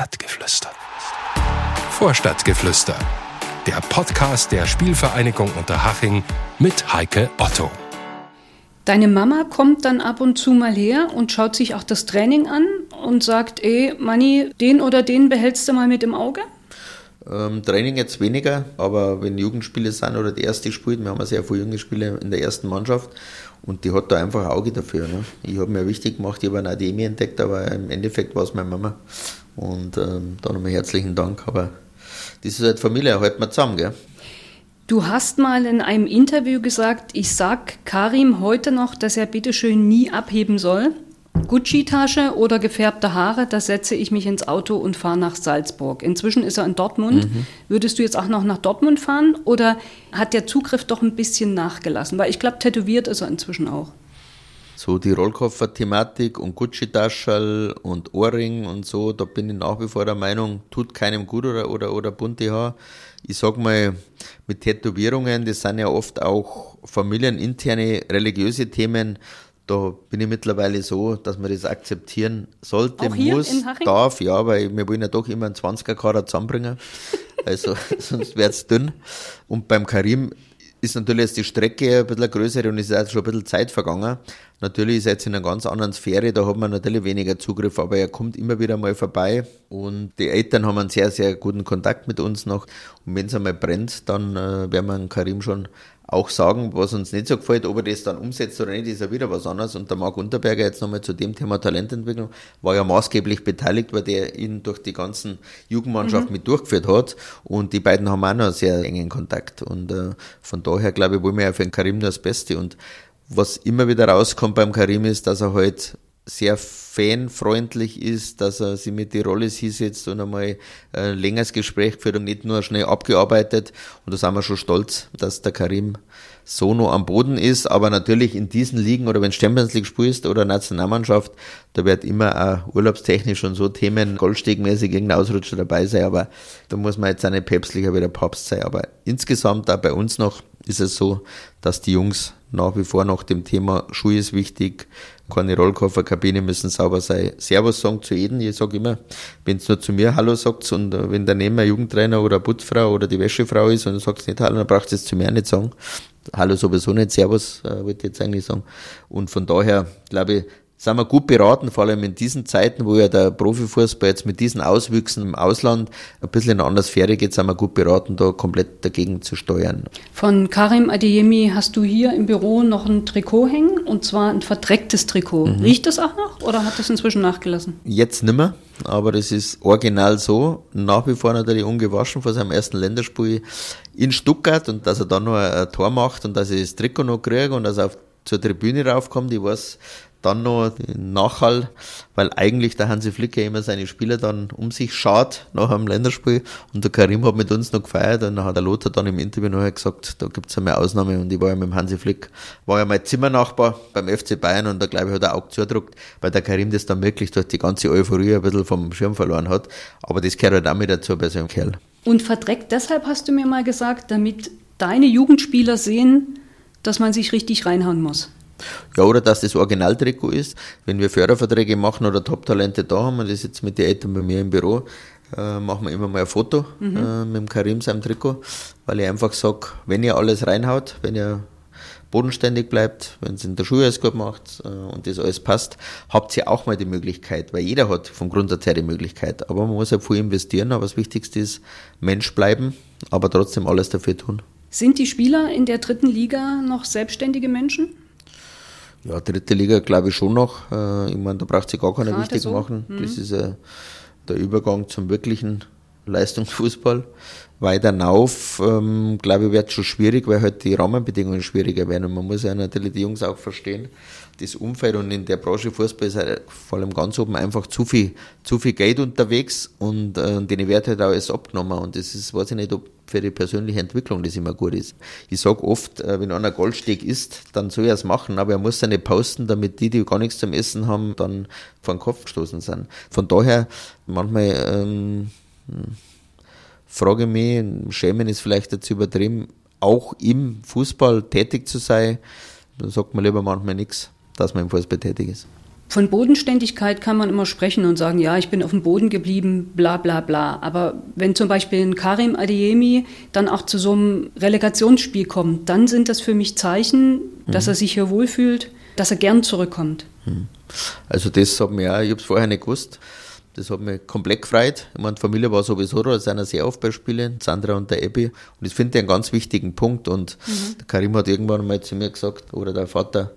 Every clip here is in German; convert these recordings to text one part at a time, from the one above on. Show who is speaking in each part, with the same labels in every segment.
Speaker 1: Vorstadtgeflüster. Vorstadtgeflüster. Der Podcast der Spielvereinigung Unterhaching mit Heike Otto.
Speaker 2: Deine Mama kommt dann ab und zu mal her und schaut sich auch das Training an und sagt, ey, Manni, den oder den behältst du mal mit im Auge?
Speaker 3: Ähm, Training jetzt weniger, aber wenn Jugendspiele sind oder die erste spielt, wir haben ja sehr viele junge Spiele in der ersten Mannschaft und die hat da einfach ein Auge dafür. Ne? Ich habe mir wichtig gemacht, ich habe eine Ademi entdeckt, aber im Endeffekt war es meine Mama. Und ähm, da nochmal herzlichen Dank. Aber das ist halt Familie, halten wir zusammen, gell?
Speaker 2: Du hast mal in einem Interview gesagt, ich sag Karim heute noch, dass er bitteschön nie abheben soll. Gucci-Tasche oder gefärbte Haare, da setze ich mich ins Auto und fahre nach Salzburg. Inzwischen ist er in Dortmund. Mhm. Würdest du jetzt auch noch nach Dortmund fahren oder hat der Zugriff doch ein bisschen nachgelassen? Weil ich glaube, tätowiert ist er inzwischen auch.
Speaker 3: So die Rollkoffer-Thematik und Gucci-Taschel und Ohrring und so, da bin ich nach wie vor der Meinung, tut keinem gut oder, oder, oder bunte Haar. Ich sag mal, mit Tätowierungen, das sind ja oft auch familieninterne religiöse Themen, da bin ich mittlerweile so, dass man das akzeptieren sollte, muss, darf, ja, weil wir wollen ja doch immer einen 20er Kader zusammenbringen. Also sonst wäre es dünn. Und beim Karim ist natürlich jetzt die Strecke ein bisschen größer und ist auch schon ein bisschen Zeit vergangen. Natürlich ist er jetzt in einer ganz anderen Sphäre, da hat man natürlich weniger Zugriff, aber er kommt immer wieder mal vorbei und die Eltern haben einen sehr, sehr guten Kontakt mit uns noch. Und wenn es einmal brennt, dann äh, werden wir Karim schon auch sagen, was uns nicht so gefällt, ob er das dann umsetzt oder nicht, ist ja wieder was anderes. Und der Marc Unterberger jetzt nochmal zu dem Thema Talententwicklung war ja maßgeblich beteiligt, weil der ihn durch die ganzen Jugendmannschaften mhm. mit durchgeführt hat. Und die beiden haben auch noch einen sehr engen Kontakt. Und äh, von daher glaube ich, wollen wir ja für den Karim nur das Beste. Und was immer wieder rauskommt beim Karim ist, dass er halt sehr fanfreundlich ist, dass er sich mit die Rolle hinsetzt und einmal ein längeres Gespräch geführt und nicht nur schnell abgearbeitet. Und da sind wir schon stolz, dass der Karim so noch am Boden ist. Aber natürlich in diesen Ligen oder wenn Champions League spielst oder Nationalmannschaft, da wird immer auch urlaubstechnisch und so Themen goldstegmäßig irgendein Ausrutscher dabei sein. Aber da muss man jetzt auch nicht päpstlicher wie der Papst sein. Aber insgesamt auch bei uns noch ist es so, dass die Jungs nach wie vor nach dem Thema Schuhe ist wichtig, keine Rollkofferkabine müssen sauber sein. Servus sagen zu jedem, ich sage immer, wenn es nur zu mir Hallo sagt und äh, wenn daneben ein Jugendtrainer oder Putzfrau oder die Wäschefrau ist und du sagst nicht Hallo, dann brauchst du es zu mir nicht sagen. Hallo sowieso nicht, Servus, äh, wollte ich jetzt eigentlich sagen. Und von daher, glaube ich, sind wir gut beraten, vor allem in diesen Zeiten, wo ja der Profifußball jetzt mit diesen Auswüchsen im Ausland ein bisschen in eine andere Sphäre geht, sind wir gut beraten, da komplett dagegen zu steuern.
Speaker 2: Von Karim Adeyemi hast du hier im Büro noch ein Trikot hängen und zwar ein verdrecktes Trikot. Mhm. Riecht das auch noch oder hat das inzwischen nachgelassen?
Speaker 3: Jetzt nimmer, aber das ist original so. Nach wie vor natürlich ungewaschen vor seinem ersten Länderspiel in Stuttgart und dass er dann noch ein Tor macht und dass ich das Trikot noch kriege und dass er auf zur Tribüne raufkommt. Ich weiß, dann noch den Nachhall, weil eigentlich der Hansi Flick ja immer seine Spieler dann um sich schaut nach einem Länderspiel und der Karim hat mit uns noch gefeiert und dann hat der Lothar dann im Interview nachher gesagt, da gibt's eine Ausnahme und ich war ja mit dem Hansi Flick, war ja mein Zimmernachbar beim FC Bayern und da glaube ich hat er auch zudruckt, weil der Karim das dann wirklich durch die ganze Euphorie ein bisschen vom Schirm verloren hat, aber das gehört halt auch mit dazu bei so einem Kerl.
Speaker 2: Und verdreckt deshalb hast du mir mal gesagt, damit deine Jugendspieler sehen, dass man sich richtig reinhauen muss.
Speaker 3: Ja, oder dass das Originaltrikot ist. Wenn wir Förderverträge machen oder Top-Talente da haben, und das jetzt mit den Eltern bei mir im Büro, äh, machen wir immer mal ein Foto mhm. äh, mit dem Karim seinem Trikot, weil ich einfach sage, wenn ihr alles reinhaut, wenn ihr bodenständig bleibt, wenn es in der Schule alles gut macht äh, und das alles passt, habt ihr auch mal die Möglichkeit, weil jeder hat vom Grundsatz her die Möglichkeit. Aber man muss ja viel investieren, aber das Wichtigste ist Mensch bleiben, aber trotzdem alles dafür tun.
Speaker 2: Sind die Spieler in der dritten Liga noch selbstständige Menschen?
Speaker 3: Ja, dritte Liga glaube ich schon noch. Äh, ich meine, da braucht sich gar keiner Gerade wichtig so. machen. Mhm. Das ist äh, der Übergang zum wirklichen Leistungsfußball. Weiter nauf, ähm, glaube ich, wird es schon schwierig, weil halt die Rahmenbedingungen schwieriger werden. Und man muss ja natürlich die Jungs auch verstehen, das Umfeld und in der Branche Fußball ist halt vor allem ganz oben einfach zu viel, zu viel Geld unterwegs und äh, denen wird halt auch alles abgenommen. Und das ist, weiß ich nicht, ob für die persönliche Entwicklung das immer gut ist. Ich sage oft, äh, wenn einer Goldsteg isst, dann soll er es machen, aber er muss seine posten, damit die, die gar nichts zum Essen haben, dann vor den Kopf gestoßen sind. Von daher, manchmal ähm, frage ich mich, schämen ist vielleicht dazu übertrieben, auch im Fußball tätig zu sein, dann sagt man lieber manchmal nichts, dass man im Fußball tätig ist.
Speaker 2: Von Bodenständigkeit kann man immer sprechen und sagen, ja, ich bin auf dem Boden geblieben, bla bla bla. Aber wenn zum Beispiel ein Karim Adeyemi dann auch zu so einem Relegationsspiel kommt, dann sind das für mich Zeichen, mhm. dass er sich hier wohlfühlt, dass er gern zurückkommt. Mhm.
Speaker 3: Also das hat mir auch, ich habe es vorher nicht gewusst, das hat mich komplett gefreut. Ich meine, die Familie war sowieso da, es sind sehr oft bei Spielen, Sandra und der Ebbi. Und ich finde einen ganz wichtigen Punkt. Und mhm. der Karim hat irgendwann mal zu mir gesagt, oder der Vater,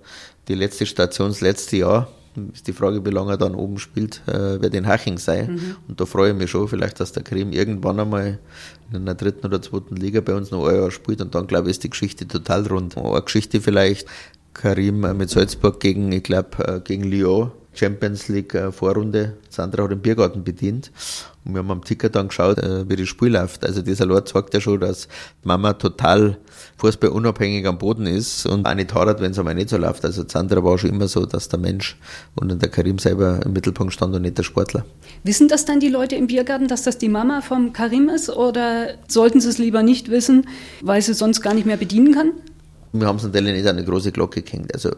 Speaker 3: die letzte Station, das letzte Jahr, ist die Frage, wie lange er dann oben spielt, äh, wer den Haching sei. Mhm. Und da freue ich mich schon, vielleicht, dass der Karim irgendwann einmal in einer dritten oder zweiten Liga bei uns noch ein Jahr spielt. Und dann, glaube ich, ist die Geschichte total rund. Eine Geschichte vielleicht, Karim mit Salzburg gegen, ich glaube, äh, gegen Lyon Champions League äh, Vorrunde. Sandra hat den Biergarten bedient. Und wir haben am Ticker dann geschaut, äh, wie das Spiel läuft. Also dieser Lord sagt ja schon, dass Mama total fußballunabhängig am Boden ist und auch nicht hadert, wenn es einmal nicht so läuft. Also Sandra war schon immer so, dass der Mensch und der Karim selber im Mittelpunkt stand und nicht der Sportler.
Speaker 2: Wissen das dann die Leute im Biergarten, dass das die Mama vom Karim ist oder sollten sie es lieber nicht wissen, weil sie sonst gar nicht mehr bedienen kann?
Speaker 3: Wir haben es natürlich nicht an eine große Glocke gehängt. Also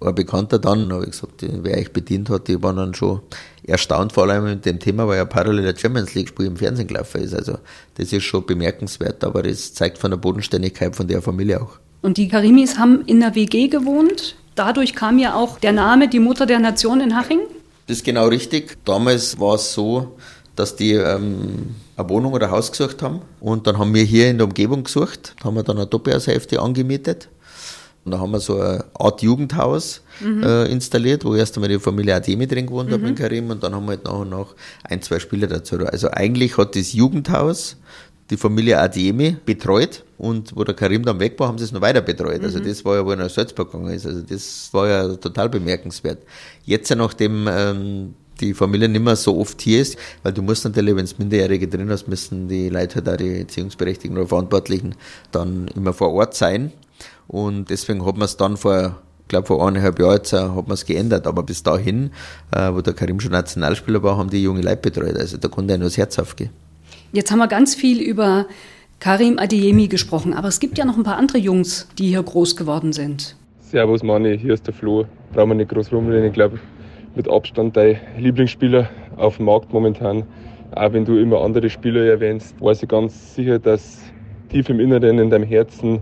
Speaker 3: ein Bekannter dann, habe ich gesagt, wer euch bedient hat, die waren dann schon erstaunt, vor allem mit dem Thema, weil ja parallel der Champions League Spiel im Fernsehen gelaufen ist. Also das ist schon bemerkenswert, aber das zeigt von der Bodenständigkeit von der Familie auch.
Speaker 2: Und die Karimis haben in der WG gewohnt. Dadurch kam ja auch der Name die Mutter der Nation in Haching.
Speaker 3: Das ist genau richtig. Damals war es so, dass die ähm, eine Wohnung oder ein Haus gesucht haben. Und dann haben wir hier in der Umgebung gesucht, haben wir dann eine Doppelhaushälfte angemietet und da haben wir so eine Art Jugendhaus mhm. äh, installiert, wo erst einmal die Familie Ademi drin gewohnt mhm. hat mit Karim und dann haben wir halt nach und nach ein, zwei Spieler dazu. Also eigentlich hat das Jugendhaus die Familie Ademi betreut und wo der Karim dann weg war, haben sie es noch weiter betreut. Also mhm. Also das war ja, wo er nach Salzburg gegangen ist. Also das war ja total bemerkenswert. Jetzt, nachdem ähm, die Familie nicht mehr so oft hier ist, weil du musst natürlich, wenn es Minderjährige drin hast, müssen die Leute halt auch die Erziehungsberechtigten oder Verantwortlichen dann immer vor Ort sein. Und deswegen hat man es dann vor, ich glaube vor eineinhalb Jahren jetzt, hat man es geändert. Aber bis dahin, äh, wo der Karim schon Nationalspieler war, haben die junge Leute betreut. Also da konnte er nur das Herz aufgehen.
Speaker 2: Jetzt haben wir ganz viel über Karim Adeyemi gesprochen, aber es gibt ja noch ein paar andere Jungs, die hier groß geworden sind.
Speaker 4: Servus Manni, hier ist der Flo. Brauchen wir nicht groß rumreden. Ich glaube, mit Abstand dein Lieblingsspieler auf dem Markt momentan. Auch wenn du immer andere Spieler erwähnst, weiß ich ganz sicher, dass tief im Inneren, in deinem Herzen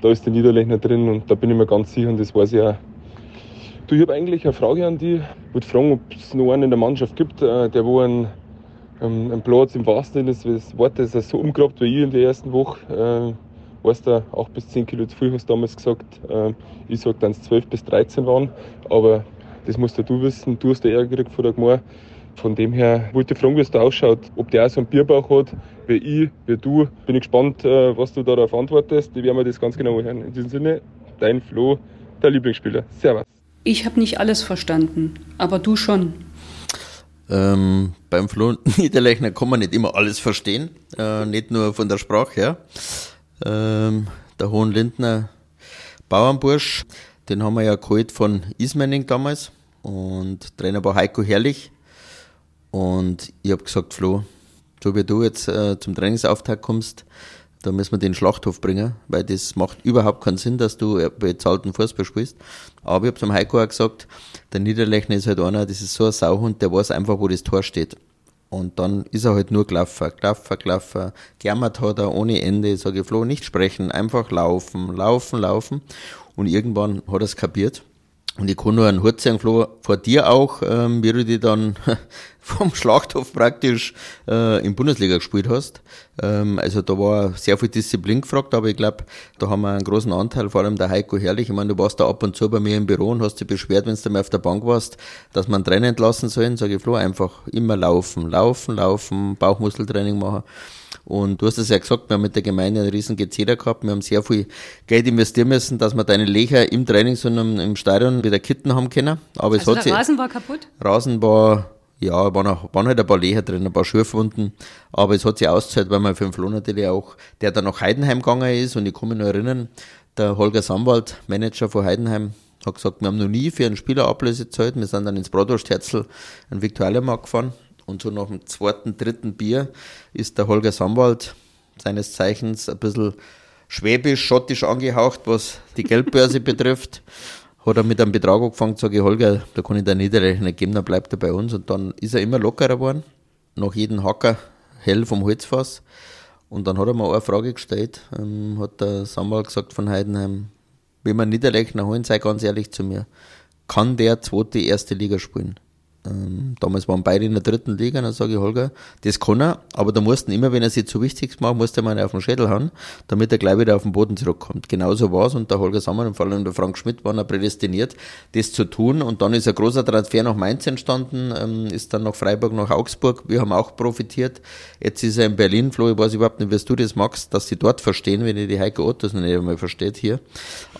Speaker 4: da ist der Niederlechner drin und da bin ich mir ganz sicher und das weiß ich auch. Du, ich habe eigentlich eine Frage an dich. Ich würde fragen, ob es noch einen in der Mannschaft gibt, äh, der wo einen, ähm, einen Platz im wahrsten Sinne des Wortes so umgrabt wie ich in der ersten Woche. Äh, weißt du, 8 bis 10 Kilo zu viel hast du damals gesagt. Äh, ich sage dann es 12 bis 13 waren, aber das musst du wissen. Du hast den Ärger gekriegt von der Gemeinde. Von dem her wollte ich fragen, wie es da ausschaut. Ob der auch so einen Bierbauch hat, wie ich, wie du. Bin ich gespannt, äh, was du darauf antwortest. Die werden wir das ganz genau hören. In diesem Sinne, dein Flo, der Lieblingsspieler. Servus.
Speaker 2: Ich habe nicht alles verstanden, aber du schon.
Speaker 3: Ähm, beim Flo Niederlechner kann man nicht immer alles verstehen, äh, nicht nur von der Sprache her. Ähm, der Hohen Lindner Bauernbursch, den haben wir ja geholt von Ismenning damals und Trainer war Heiko Herrlich. Und ich habe gesagt, Flo, so wie du jetzt äh, zum Trainingsauftakt kommst, da müssen wir den Schlachthof bringen, weil das macht überhaupt keinen Sinn, dass du bezahlten Fußball spielst. Aber ich habe zum Heiko auch gesagt, der Niederlechner ist halt einer, das ist so ein Sauhund, der weiß einfach, wo das Tor steht. Und dann ist er halt nur gelaufen, gelaufen, gelaufen. Germert hat er ohne Ende. Sage ich, Flo, nicht sprechen, einfach laufen, laufen, laufen. Und irgendwann hat er es kapiert. Und ich kann nur einen Hut sagen, Flo, vor dir auch, ähm, wie du dich dann vom Schlachthof praktisch äh, in Bundesliga gespielt hast. Ähm, also da war sehr viel Disziplin gefragt, aber ich glaube, da haben wir einen großen Anteil, vor allem der Heiko Herrlich. Ich meine, du warst da ab und zu bei mir im Büro und hast dich beschwert, wenn du mal auf der Bank warst, dass man Training entlassen sollen. Sage ich, Flo, einfach immer laufen, laufen, laufen, Bauchmuskeltraining machen. Und du hast es ja gesagt, wir haben mit der Gemeinde einen riesen Gezeder gehabt. Wir haben sehr viel Geld investieren müssen, dass wir deine Lecher im Training, sondern im Stadion wieder kitten haben können. Aber
Speaker 2: also
Speaker 3: es hat
Speaker 2: der Rasen war kaputt?
Speaker 3: Rasen war, ja, waren, auch, waren halt ein paar Lecher drin, ein paar Schürfwunden. Aber es hat sich ausgezahlt, weil man fünf Lohn natürlich auch, der dann nach Heidenheim gegangen ist. Und ich kann mich noch erinnern, der Holger Samwald, Manager von Heidenheim, hat gesagt, wir haben noch nie für einen Spieler Ablöse gezahlt. Wir sind dann ins Bratwurstherzl in Viktualienmarkt gefahren und so nach dem zweiten, dritten Bier ist der Holger Samwald seines Zeichens ein bisschen schwäbisch, schottisch angehaucht, was die Geldbörse betrifft. hat er mit einem Betrag angefangen, sage ich, Holger, da kann ich der Niederlechner nicht geben, dann bleibt er bei uns. Und dann ist er immer lockerer geworden, nach jedem Hacker hell vom Holzfass. Und dann hat er mir eine Frage gestellt, ähm, hat der Samuel gesagt von Heidenheim, wenn wir Niederlechner holen, sei ganz ehrlich zu mir, kann der zweite erste Liga spielen? Ähm, damals waren beide in der dritten Liga, dann sage ich, Holger, das kann er, aber da mussten immer, wenn er sich zu wichtig macht, musste man auf den Schädel hauen, damit er gleich wieder auf den Boden zurückkommt. Genauso war es und der Holger Sommer und vor allem der Frank Schmidt waren auch prädestiniert, das zu tun und dann ist ein großer Transfer nach Mainz entstanden, ähm, ist dann nach Freiburg, nach Augsburg, wir haben auch profitiert. Jetzt ist er in Berlin, Flo, ich weiß überhaupt nicht, wie du das magst, dass sie dort verstehen, wenn ich die Heike Ottos nicht einmal versteht hier.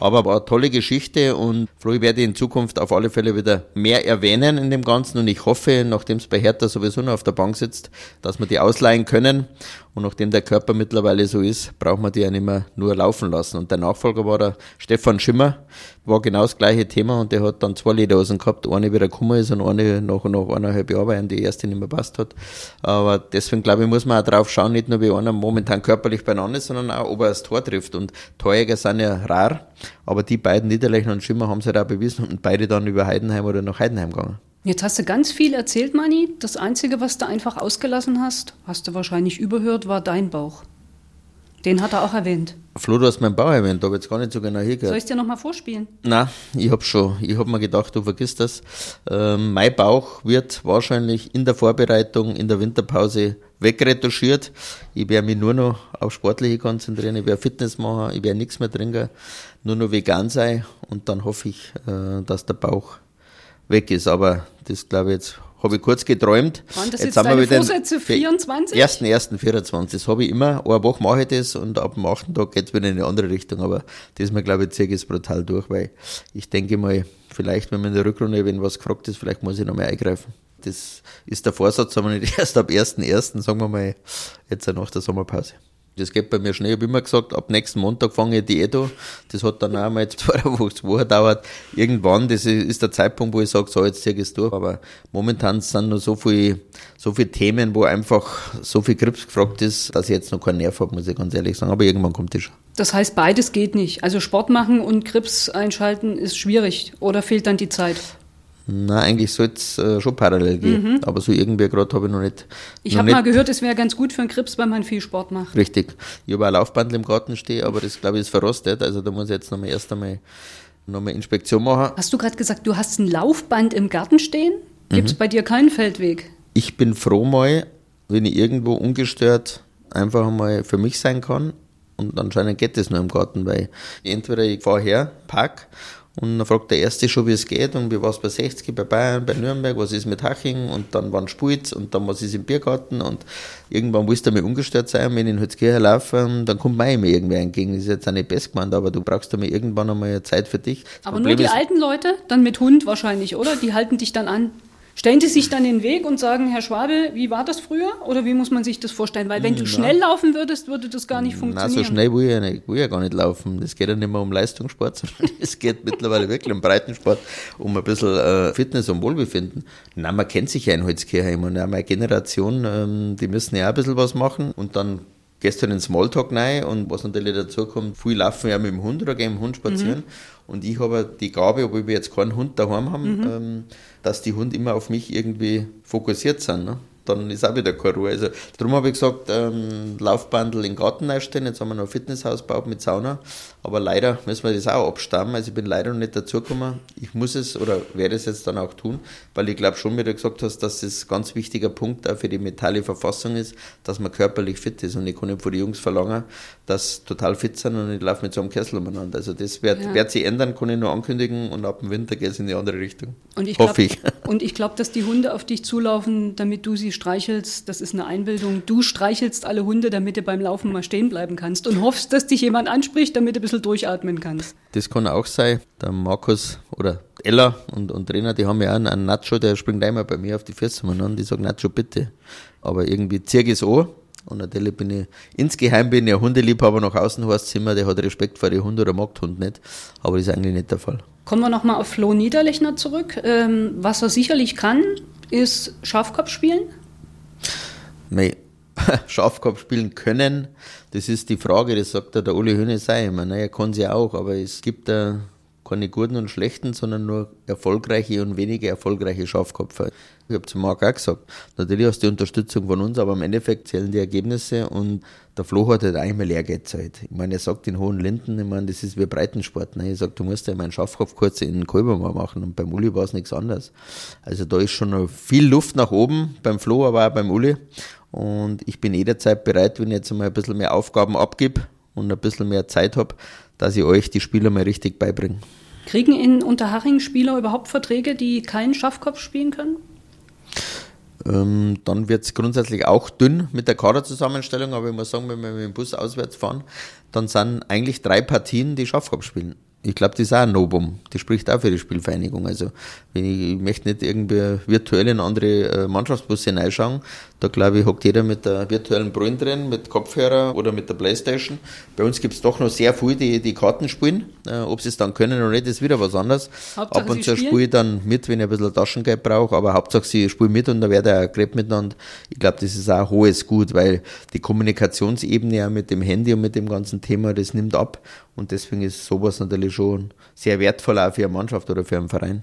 Speaker 3: Aber war eine tolle Geschichte und Flo, ich werde in Zukunft auf alle Fälle wieder mehr erwähnen in dem Ganzen und ich hoffe, nachdem es bei Hertha sowieso noch auf der Bank sitzt, dass wir die ausleihen können. Und nachdem der Körper mittlerweile so ist, braucht man die ja nicht mehr nur laufen lassen. Und der Nachfolger war der Stefan Schimmer, war genau das gleiche Thema und der hat dann zwei Lederhosen gehabt, eine wieder gekommen ist und eine nach, nach eineinhalb Jahren, weil die erste nicht mehr passt hat. Aber deswegen glaube ich, muss man auch drauf schauen, nicht nur wie einer momentan körperlich beieinander ist, sondern auch, ob er das Tor trifft. Und Torjäger sind ja rar, aber die beiden Niederlechner und Schimmer haben es halt auch bewiesen und beide dann über Heidenheim oder nach Heidenheim gegangen.
Speaker 2: Jetzt hast du ganz viel erzählt, Mani. Das Einzige, was du einfach ausgelassen hast, hast du wahrscheinlich überhört, war dein Bauch. Den hat er auch erwähnt.
Speaker 3: Flo, du hast meinen Bauch erwähnt, habe jetzt gar nicht so genau hingehört.
Speaker 2: Soll ich es dir nochmal vorspielen?
Speaker 3: Nein, ich habe schon. Ich habe mir gedacht, du vergisst das. Ähm, mein Bauch wird wahrscheinlich in der Vorbereitung, in der Winterpause wegretuschiert. Ich werde mich nur noch auf Sportliche konzentrieren, ich werde Fitness machen, ich werde nichts mehr trinken, nur noch vegan sein und dann hoffe ich, äh, dass der Bauch weg ist. Aber das glaube ich jetzt habe ich kurz geträumt.
Speaker 2: Waren das jetzt, jetzt deine Vorsätze 24?
Speaker 3: Ersten, ersten 24. Das habe ich immer. Eine Woche mache ich das und ab dem achten Tag geht es wieder in eine andere Richtung. Aber das mal, glaube ich, ziehe ich es brutal durch, weil ich denke mal, vielleicht, wenn man in der Rückrunde, wenn was gefragt ist, vielleicht muss ich noch mal eingreifen. Das ist der Vorsatz, aber nicht erst ab 1.1., sagen wir mal, jetzt nach der Sommerpause. Das geht bei mir schnell. Ich habe immer gesagt, ab nächsten Montag fange ich Diät an. Das hat dann auch mal zwei Wochen gedauert. Irgendwann, das ist der Zeitpunkt, wo ich sage, so, jetzt ziehe ich es durch. Aber momentan sind noch so viele, so viele Themen, wo einfach so viel Grips gefragt ist, dass ich jetzt noch keinen Nerv habe, muss ich ganz ehrlich sagen. Aber irgendwann kommt das schon.
Speaker 2: Das heißt, beides geht nicht. Also Sport machen und Grips einschalten ist schwierig. Oder fehlt dann die Zeit?
Speaker 3: Na, eigentlich soll es äh, schon parallel gehen. Mhm. Aber so irgendwie gerade habe ich noch nicht.
Speaker 2: Ich habe mal gehört, es wäre ganz gut für einen Krebs, wenn man viel Sport macht.
Speaker 3: Richtig. Ich habe ein Laufband im Garten stehen, aber das glaube ich ist verrostet. Also da muss ich jetzt nochmal erst einmal nochmal Inspektion machen.
Speaker 2: Hast du gerade gesagt, du hast ein Laufband im Garten stehen? Gibt es mhm. bei dir keinen Feldweg?
Speaker 3: Ich bin froh mal, wenn ich irgendwo ungestört einfach mal für mich sein kann. Und anscheinend geht das nur im Garten, weil entweder ich fahre her, park und dann fragt der Erste schon, wie es geht und wie war es bei 60, bei Bayern, bei Nürnberg, was ist mit Haching und dann wann spielt und dann was ist im Biergarten und irgendwann willst du mal ungestört sein, wenn ich in Holzkirche laufe, dann kommt mir immer irgendwer entgegen. Das ist jetzt auch nicht best gemeint, aber du brauchst einmal irgendwann einmal Zeit für dich.
Speaker 2: Das aber Problem nur die alten Leute, dann mit Hund wahrscheinlich, oder? Die halten dich dann an. Stellen Sie sich dann den Weg und sagen, Herr Schwabe, wie war das früher? Oder wie muss man sich das vorstellen? Weil wenn du schnell laufen würdest, würde das gar nicht funktionieren.
Speaker 3: Nein, so schnell will ich, ja nicht, will ich ja gar nicht laufen. Das geht ja nicht mehr um Leistungssport, sondern es geht mittlerweile wirklich um Breitensport, um ein bisschen äh, Fitness und Wohlbefinden. Nein, man kennt sich ja in Holzkirche immer. Meine Generation, ähm, die müssen ja auch ein bisschen was machen und dann gestern in Smalltalk rein und was natürlich dazu kommt, viele laufen ja mit dem Hund oder gehen mit dem Hund spazieren. Mhm. Und ich habe die Gabe, obwohl wir jetzt keinen Hund daheim haben, mhm. ähm, dass die Hunde immer auf mich irgendwie fokussiert sind. Ne? dann ist auch wieder keine Ruhe. Also, darum habe ich gesagt, ähm, Laufbandel in den Garten einstellen. Jetzt haben wir noch ein Fitnesshaus gebaut mit Sauna. Aber leider müssen wir das auch abstammen. Also, ich bin leider noch nicht dazugekommen. Ich muss es oder werde es jetzt dann auch tun, weil ich glaube schon, wie du gesagt hast, dass das ein ganz wichtiger Punkt auch für die mentale Verfassung ist, dass man körperlich fit ist. Und ich kann nicht von den Jungs verlangen, dass sie total fit sind und ich laufe mit so einem Kessel umeinander. Also, das wird, ja. wird sich ändern, kann ich nur ankündigen. Und ab dem Winter geht es in die andere Richtung.
Speaker 2: Und ich Hoffe glaub, ich. Und ich glaube, dass die Hunde auf dich zulaufen, damit du sie streichelst, das ist eine Einbildung. Du streichelst alle Hunde, damit du beim Laufen mal stehen bleiben kannst und hoffst, dass dich jemand anspricht, damit du ein bisschen durchatmen kannst.
Speaker 3: Das kann auch sein. Der Markus oder Ella und, und Trainer, die haben ja auch einen Nacho, der springt einmal bei mir auf die Füße an. Die sagen, Nacho, bitte. Aber irgendwie ziehe ich es an. Und natürlich bin ich, insgeheim bin ich ein Hundeliebhaber nach außen heißt immer, der hat Respekt vor den Hund oder mag Hund nicht. Aber das ist eigentlich nicht der Fall.
Speaker 2: Kommen wir nochmal auf Flo Niederlechner zurück. Ähm, was er sicherlich kann, ist Schafkopf spielen?
Speaker 3: Nein, Schafkopf spielen können, das ist die Frage, das sagt der Uli Höhne sei. Ich meine, er kann sie auch, aber es gibt da keine guten und schlechten, sondern nur erfolgreiche und weniger erfolgreiche Schafkopfer. Ich habe zu Marc auch gesagt, natürlich hast du die Unterstützung von uns, aber im Endeffekt zählen die Ergebnisse und der Flo hat halt einmal Lehrgeld gezahlt. Ich meine, er sagt in Hohen Linden, ich meine, das ist wie Breitensport. Ne? Ich sage, du musst ja meinen Schafkopf kurz in Kolber mal machen und beim Uli war es nichts anderes. Also da ist schon noch viel Luft nach oben beim Flo, aber auch beim Uli. Und ich bin jederzeit bereit, wenn ich jetzt mal ein bisschen mehr Aufgaben abgib und ein bisschen mehr Zeit habe, dass ich euch die Spieler mal richtig beibringe.
Speaker 2: Kriegen in Unterhaching Spieler überhaupt Verträge, die keinen Schafkopf spielen können?
Speaker 3: Ähm, dann wird es grundsätzlich auch dünn mit der Kaderzusammenstellung, aber ich muss sagen, wenn wir mit dem Bus auswärts fahren, dann sind eigentlich drei Partien, die Schafkopf spielen ich glaube, das ist auch ein Novum. Das spricht auch für die Spielvereinigung. Also, ich, ich möchte nicht irgendwie virtuell in andere äh, Mannschaftsbusse reinschauen. Da glaube ich, hockt jeder mit der virtuellen Brille drin, mit Kopfhörer oder mit der Playstation. Bei uns gibt es doch noch sehr viele, die die Karten spielen. Äh, ob sie es dann können oder nicht, ist wieder was anderes. Hauptsache Ab und zu spiele ich dann mit, wenn ich ein bisschen Taschengeld brauche, aber Hauptsache sie spielen mit und da wird auch geredet miteinander. Ich glaube, das ist auch ein hohes Gut, weil die Kommunikationsebene auch mit dem Handy und mit dem ganzen Thema, das nimmt ab. Und deswegen ist sowas natürlich schon sehr wertvoll auch für eine Mannschaft oder für einen Verein.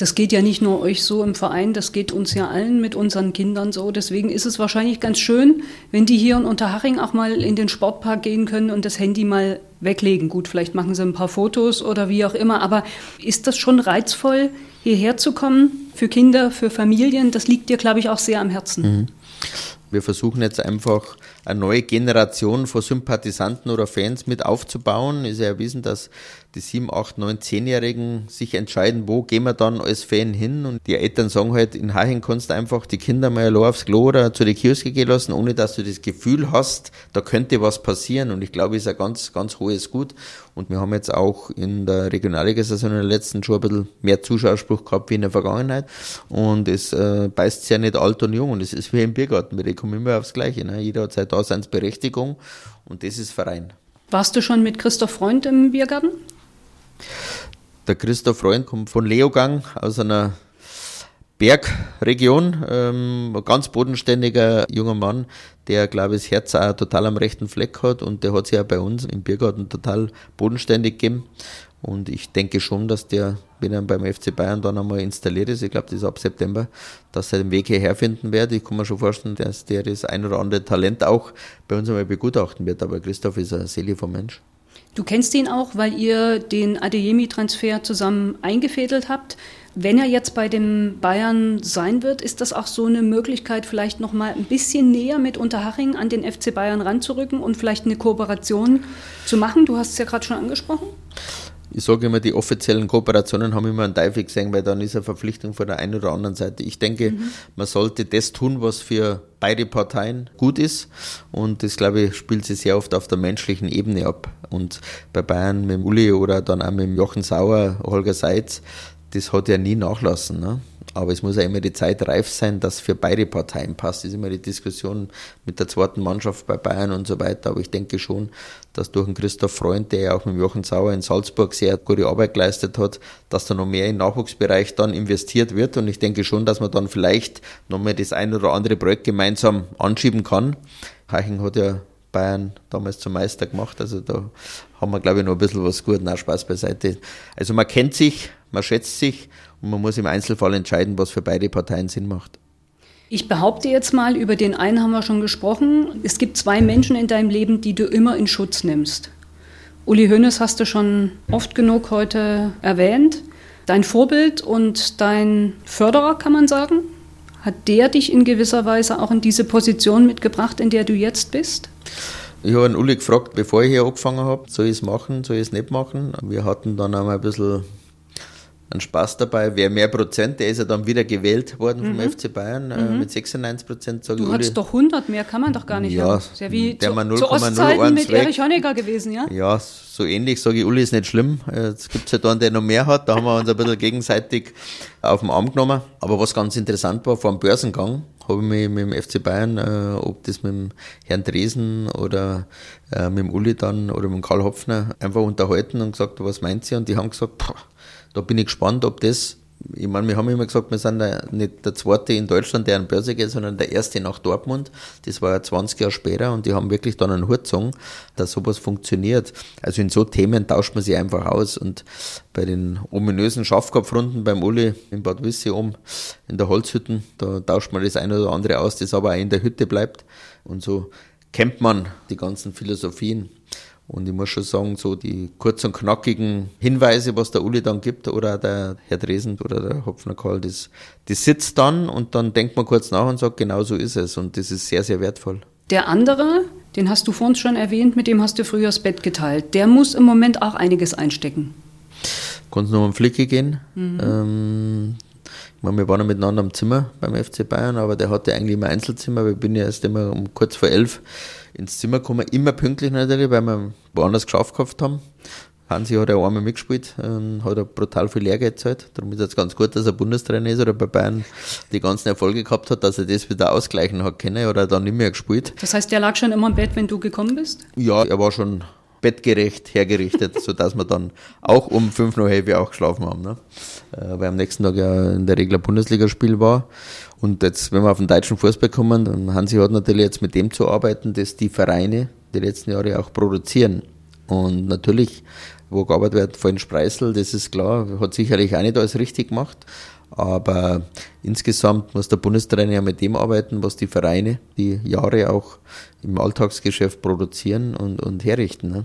Speaker 2: Das geht ja nicht nur euch so im Verein, das geht uns ja allen mit unseren Kindern so. Deswegen ist es wahrscheinlich ganz schön, wenn die hier in Unterhaching auch mal in den Sportpark gehen können und das Handy mal weglegen. Gut, vielleicht machen sie ein paar Fotos oder wie auch immer. Aber ist das schon reizvoll, hierher zu kommen für Kinder, für Familien? Das liegt dir, glaube ich, auch sehr am Herzen. Mhm.
Speaker 3: Wir versuchen jetzt einfach eine neue Generation von Sympathisanten oder Fans mit aufzubauen. Ist ja erwiesen, dass die sieben, acht, neun, zehnjährigen sich entscheiden, wo gehen wir dann als Fan hin. Und die Eltern sagen halt, in Haching kannst du einfach die Kinder mal aufs Klo oder zu den Kioske gehen lassen, ohne dass du das Gefühl hast, da könnte was passieren. Und ich glaube, ist ein ganz, ganz hohes Gut. Und wir haben jetzt auch in der Regionalliga-Saison in der letzten schon ein bisschen mehr Zuschauerspruch gehabt wie in der Vergangenheit. Und es äh, beißt ja nicht alt und jung. Und es ist wie im Biergarten. Wir kommen immer aufs Gleiche. Ne? Jeder hat seine Daseinsberechtigung. Und das ist Verein.
Speaker 2: Warst du schon mit Christoph Freund im Biergarten?
Speaker 3: Der Christoph Freund kommt von Leogang aus einer Bergregion, ähm, ein ganz bodenständiger junger Mann, der, glaube ich, das Herz auch total am rechten Fleck hat und der hat sich ja bei uns im Biergarten total bodenständig gegeben. Und ich denke schon, dass der, wenn er beim FC Bayern dann einmal installiert ist, ich glaube, das ist ab September, dass er den Weg hierher finden wird. Ich kann mir schon vorstellen, dass der das ein oder andere Talent auch bei uns einmal begutachten wird. Aber Christoph ist ein vom Mensch.
Speaker 2: Du kennst ihn auch, weil ihr den Adeyemi-Transfer zusammen eingefädelt habt. Wenn er jetzt bei dem Bayern sein wird, ist das auch so eine Möglichkeit, vielleicht noch mal ein bisschen näher mit Unterhaching an den FC Bayern ranzurücken und vielleicht eine Kooperation zu machen? Du hast es ja gerade schon angesprochen
Speaker 3: ich sage immer, die offiziellen Kooperationen haben immer einen Teufel gesehen, weil dann ist eine Verpflichtung von der einen oder anderen Seite. Ich denke, mhm. man sollte das tun, was für beide Parteien gut ist. Und das, glaube ich, spielt sich sehr oft auf der menschlichen Ebene ab. Und bei Bayern mit dem Uli oder dann auch mit dem Jochen Sauer, Holger Seitz, das hat ja nie nachlassen. Ne? Aber es muss ja immer die Zeit reif sein, dass für beide Parteien passt. Das ist immer die Diskussion mit der zweiten Mannschaft bei Bayern und so weiter. Aber ich denke schon, dass durch den Christoph Freund, der ja auch mit Jochen Sauer in Salzburg sehr gute Arbeit geleistet hat, dass da noch mehr im Nachwuchsbereich dann investiert wird. Und ich denke schon, dass man dann vielleicht nochmal das ein oder andere Projekt gemeinsam anschieben kann. Haching hat ja Bayern damals zum Meister gemacht. Also da haben wir, glaube ich, noch ein bisschen was gut. Na, Spaß beiseite. Also man kennt sich, man schätzt sich und man muss im Einzelfall entscheiden, was für beide Parteien Sinn macht.
Speaker 2: Ich behaupte jetzt mal, über den einen haben wir schon gesprochen. Es gibt zwei Menschen in deinem Leben, die du immer in Schutz nimmst. Uli Hoeneß hast du schon oft genug heute erwähnt. Dein Vorbild und dein Förderer, kann man sagen. Hat der dich in gewisser Weise auch in diese Position mitgebracht, in der du jetzt bist?
Speaker 3: Ich habe Uli gefragt, bevor ich hier angefangen habe, soll ich es machen, soll ich es nicht machen. Wir hatten dann einmal ein bisschen einen Spaß dabei. Wer mehr Prozent, der ist ja dann wieder gewählt worden mhm. vom FC Bayern äh, mhm. mit 96 Prozent.
Speaker 2: Du Uli. hattest doch 100, mehr kann man doch gar nicht
Speaker 3: ja,
Speaker 2: haben.
Speaker 3: ist ja wie der zu, zu Ostzeiten
Speaker 2: mit weg. Erich Honecker gewesen, ja?
Speaker 3: Ja, so ähnlich sage ich, Uli ist nicht schlimm. Jetzt gibt es ja halt einen, der noch mehr hat. Da haben wir uns ein bisschen gegenseitig auf den Arm genommen. Aber was ganz interessant war, vor dem Börsengang habe ich mich mit dem FC Bayern, äh, ob das mit dem Herrn Dresen oder äh, mit dem Uli dann oder mit dem Karl Hopfner, einfach unterhalten und gesagt, was meint ihr? Und die haben gesagt, pff, da bin ich gespannt, ob das ich meine, wir haben immer gesagt, wir sind der, nicht der zweite in Deutschland, der an Börse geht, sondern der erste nach Dortmund. Das war ja 20 Jahre später und die haben wirklich dann einen Hut gezogen, dass sowas funktioniert. Also in so Themen tauscht man sich einfach aus und bei den ominösen Schafkopfrunden beim Uli in Bad Wisse um in der Holzhütten, da tauscht man das eine oder andere aus, das aber auch in der Hütte bleibt und so kennt man die ganzen Philosophien. Und ich muss schon sagen, so die kurz und knackigen Hinweise, was der Uli dann gibt, oder der Herr Dresen oder der Hopfner Karl, das, das sitzt dann und dann denkt man kurz nach und sagt, genau so ist es. Und das ist sehr, sehr wertvoll.
Speaker 2: Der andere, den hast du vorhin schon erwähnt, mit dem hast du früher das Bett geteilt. Der muss im Moment auch einiges einstecken.
Speaker 3: Kannst nur um Flicke gehen. Mhm. Ähm, wir waren ja miteinander im Zimmer beim FC Bayern, aber der hatte eigentlich immer Einzelzimmer. Wir bin ja erst immer um kurz vor elf ins Zimmer gekommen, immer pünktlich natürlich, weil wir woanders geschafft gehabt haben. Hansi hat ja einmal mitgespielt, ähm, hat er brutal viel Lehrgeld gezahlt. Darum ist es ganz gut, dass er Bundestrainer ist oder bei Bayern die ganzen Erfolge gehabt hat, dass er das wieder ausgleichen hat können oder dann nicht mehr gespielt.
Speaker 2: Das heißt, der lag schon immer im Bett, wenn du gekommen bist?
Speaker 3: Ja, er war schon bettgerecht hergerichtet, sodass wir dann auch um fünf nach elf auch geschlafen haben. Ne? Äh, weil am nächsten Tag ja in der Regel ein Bundesligaspiel war. Und jetzt, wenn wir auf den deutschen Fußball kommen, dann Hansi hat natürlich jetzt mit dem zu arbeiten, dass die Vereine die letzten Jahre auch produzieren. Und natürlich, wo gearbeitet wird, vor Spreißel, das ist klar, hat sicherlich auch nicht alles richtig gemacht. Aber insgesamt muss der Bundestrainer ja mit dem arbeiten, was die Vereine die Jahre auch im Alltagsgeschäft produzieren und, und herrichten. Ne?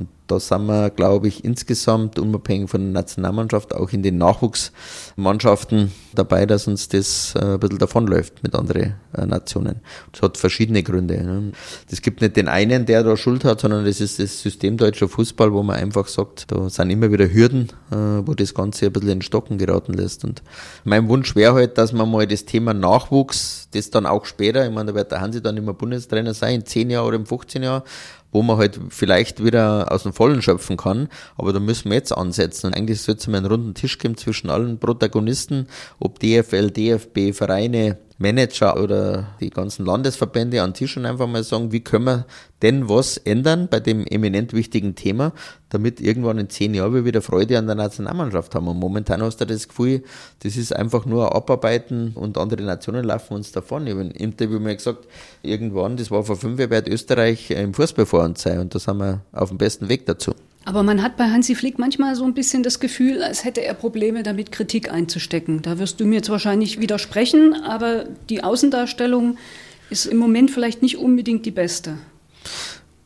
Speaker 3: Und da sind wir, glaube ich, insgesamt unabhängig von der Nationalmannschaft auch in den Nachwuchsmannschaften dabei, dass uns das äh, ein bisschen davonläuft mit anderen äh, Nationen. Das hat verschiedene Gründe. Ne? Das gibt nicht den einen, der da Schuld hat, sondern das ist das System deutscher Fußball, wo man einfach sagt, da sind immer wieder Hürden, äh, wo das Ganze ein bisschen in Stocken geraten lässt. Und mein Wunsch wäre halt, dass man mal das Thema Nachwuchs, das dann auch später, ich meine, da wird der Hansi dann immer Bundestrainer sein, in 10 Jahren oder in 15 Jahren, wo man halt vielleicht wieder aus dem Vollen schöpfen kann. Aber da müssen wir jetzt ansetzen. Und eigentlich sollte es einen runden Tisch geben zwischen allen Protagonisten, ob DFL, DFB, Vereine, Manager oder die ganzen Landesverbände an Tisch und einfach mal sagen, wie können wir denn was ändern bei dem eminent wichtigen Thema, damit irgendwann in zehn Jahren wir wieder Freude an der Nationalmannschaft haben. Und momentan hast du das Gefühl, das ist einfach nur Abarbeiten und andere Nationen laufen uns davon. Ich habe im Interview mal gesagt, irgendwann, das war vor fünf Jahren, wird Österreich im Fußball vor uns sein und da sind wir auf dem besten Weg dazu.
Speaker 2: Aber man hat bei Hansi Flick manchmal so ein bisschen das Gefühl, als hätte er Probleme damit, Kritik einzustecken. Da wirst du mir jetzt wahrscheinlich widersprechen, aber die Außendarstellung ist im Moment vielleicht nicht unbedingt die beste.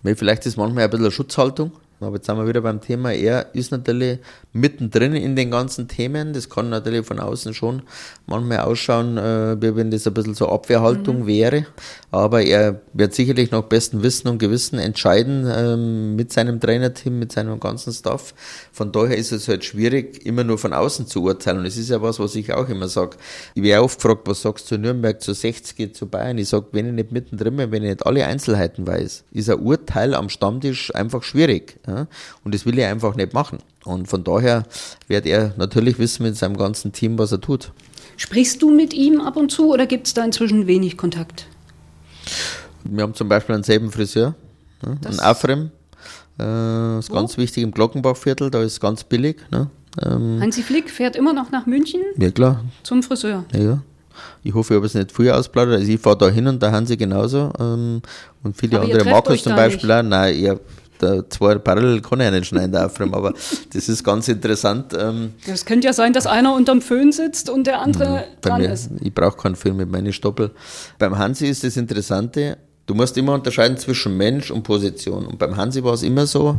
Speaker 3: Vielleicht ist manchmal ein bisschen eine Schutzhaltung. Aber jetzt sind wir wieder beim Thema. Er ist natürlich mittendrin in den ganzen Themen. Das kann natürlich von außen schon manchmal ausschauen, äh, wie wenn das ein bisschen so Abwehrhaltung mhm. wäre. Aber er wird sicherlich nach bestem Wissen und Gewissen entscheiden ähm, mit seinem Trainerteam, mit seinem ganzen Staff. Von daher ist es halt schwierig, immer nur von außen zu urteilen. Und es ist ja was, was ich auch immer sage. Ich werde oft gefragt, was sagst du zu Nürnberg, zu 60, zu Bayern? Ich sage, wenn ich nicht mittendrin bin, wenn ich nicht alle Einzelheiten weiß, ist ein Urteil am Stammtisch einfach schwierig. Ja? Und das will ich einfach nicht machen. Und von daher wird er natürlich wissen mit seinem ganzen Team, was er tut.
Speaker 2: Sprichst du mit ihm ab und zu oder gibt es da inzwischen wenig Kontakt?
Speaker 3: Wir haben zum Beispiel einen selben Friseur, ne? einen Afrem. Äh, ist Wo? ganz wichtig im Glockenbachviertel, da ist es ganz billig. Ne?
Speaker 2: Ähm, Hansi Flick fährt immer noch nach München?
Speaker 3: Ja, klar.
Speaker 2: Zum Friseur?
Speaker 3: Ja. Ich hoffe, ich habe es nicht früher ausplaudert. Also ich fahre da hin und da Hansi genauso. Ähm, und viele Aber andere Markus zum Beispiel auch. Nein, ich da zwei parallel kann ich nicht schneiden, Afrim, aber das ist ganz interessant.
Speaker 2: Ähm, es könnte ja sein, dass einer unterm Föhn sitzt und der andere
Speaker 3: bei dran mir, ist. Ich brauche keinen Föhn mit meinen Stoppel. Beim Hansi ist das Interessante, du musst immer unterscheiden zwischen Mensch und Position. Und beim Hansi war es immer so,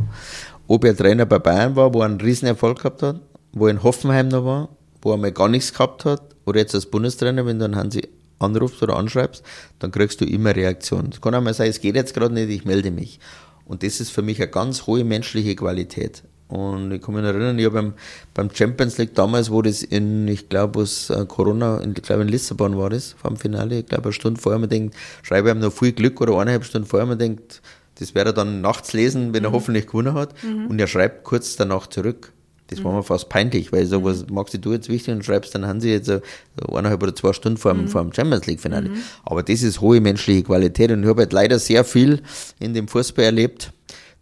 Speaker 3: ob er Trainer bei Bayern war, wo er einen riesen Erfolg gehabt hat, wo er in Hoffenheim noch war, wo er mal gar nichts gehabt hat, oder jetzt als Bundestrainer, wenn du einen Hansi anrufst oder anschreibst, dann kriegst du immer Reaktion. Es kann auch mal sein, es geht jetzt gerade nicht, ich melde mich. Und das ist für mich eine ganz hohe menschliche Qualität. Und ich kann mich erinnern, ich habe beim, beim Champions League damals, wo das in, ich glaube, was äh, Corona, in, ich glaube in Lissabon war das, vor dem Finale, ich glaube eine Stunde vorher, man denkt, schreibe ihm noch viel Glück oder eineinhalb Stunden vorher, man denkt, das werde er dann nachts lesen, wenn er mhm. hoffentlich gewonnen hat. Mhm. Und er schreibt kurz danach zurück. Das war mir fast peinlich, weil ich sage, was magst du jetzt wichtig und schreibst dann Hansi jetzt so eineinhalb oder zwei Stunden vor dem, mhm. vor dem Champions League Finale. Mhm. Aber das ist hohe menschliche Qualität und ich habe halt leider sehr viel in dem Fußball erlebt,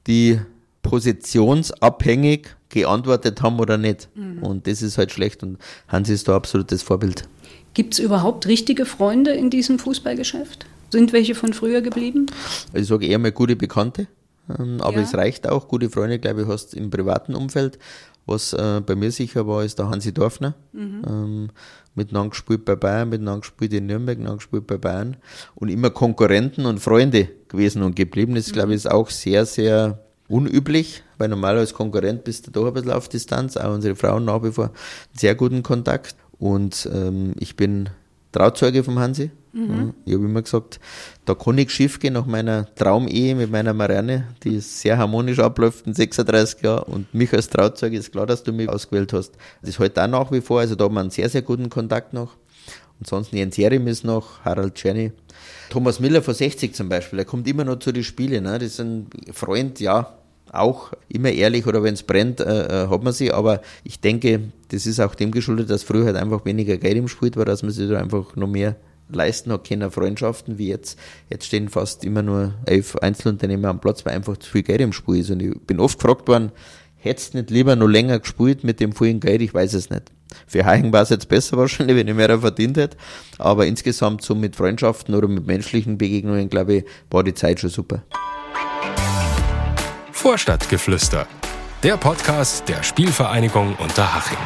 Speaker 3: die positionsabhängig geantwortet haben oder nicht. Mhm. Und das ist halt schlecht und Hansi ist da absolutes Vorbild.
Speaker 2: Gibt es überhaupt richtige Freunde in diesem Fußballgeschäft? Sind welche von früher geblieben?
Speaker 3: Ich sage eher mal gute Bekannte, aber ja. es reicht auch. Gute Freunde, glaube ich, hast im privaten Umfeld. Was äh, bei mir sicher war, ist der Hansi Dorfner. Mhm. Ähm, miteinander gespielt bei Bayern, miteinander gespielt in Nürnberg, miteinander gespielt bei Bayern und immer Konkurrenten und Freunde gewesen und geblieben. Das, mhm. glaube ich, ist auch sehr, sehr unüblich, weil normal als Konkurrent bist du doch ein bisschen auf Distanz. Auch unsere Frauen nach wie vor sehr guten Kontakt. Und ähm, ich bin Trauzeuge vom Hansi. Mhm. Ich habe immer gesagt, da kann ich schief gehen nach meiner Traumehe mit meiner Marianne, die sehr harmonisch abläuft in 36 Jahren. Und mich als Trauzeuge ist klar, dass du mich ausgewählt hast. Das ist heute halt auch nach wie vor, also da haben wir einen sehr, sehr guten Kontakt noch. Ansonsten Jens Jerim ist noch, Harald Czerny. Thomas Miller vor 60 zum Beispiel, er kommt immer noch zu den Spielen. Ne? Das ist ein Freund, ja, auch immer ehrlich oder wenn es brennt, äh, äh, hat man sie. Aber ich denke, das ist auch dem geschuldet, dass früher halt einfach weniger Geld im Spiel war, dass man sich da einfach noch mehr leisten hat können, Freundschaften wie jetzt. Jetzt stehen fast immer nur elf Einzelunternehmer am Platz, weil einfach zu viel Geld im Spiel ist. Und ich bin oft gefragt worden, hättest du nicht lieber noch länger gespielt mit dem vielen Geld? Ich weiß es nicht. Für Heichen war es jetzt besser wahrscheinlich, wenn ich mehr verdient hätte. Aber insgesamt so mit Freundschaften oder mit menschlichen Begegnungen, glaube ich, war die Zeit schon super.
Speaker 1: Vorstadtgeflüster. Der Podcast der Spielvereinigung Unterhaching.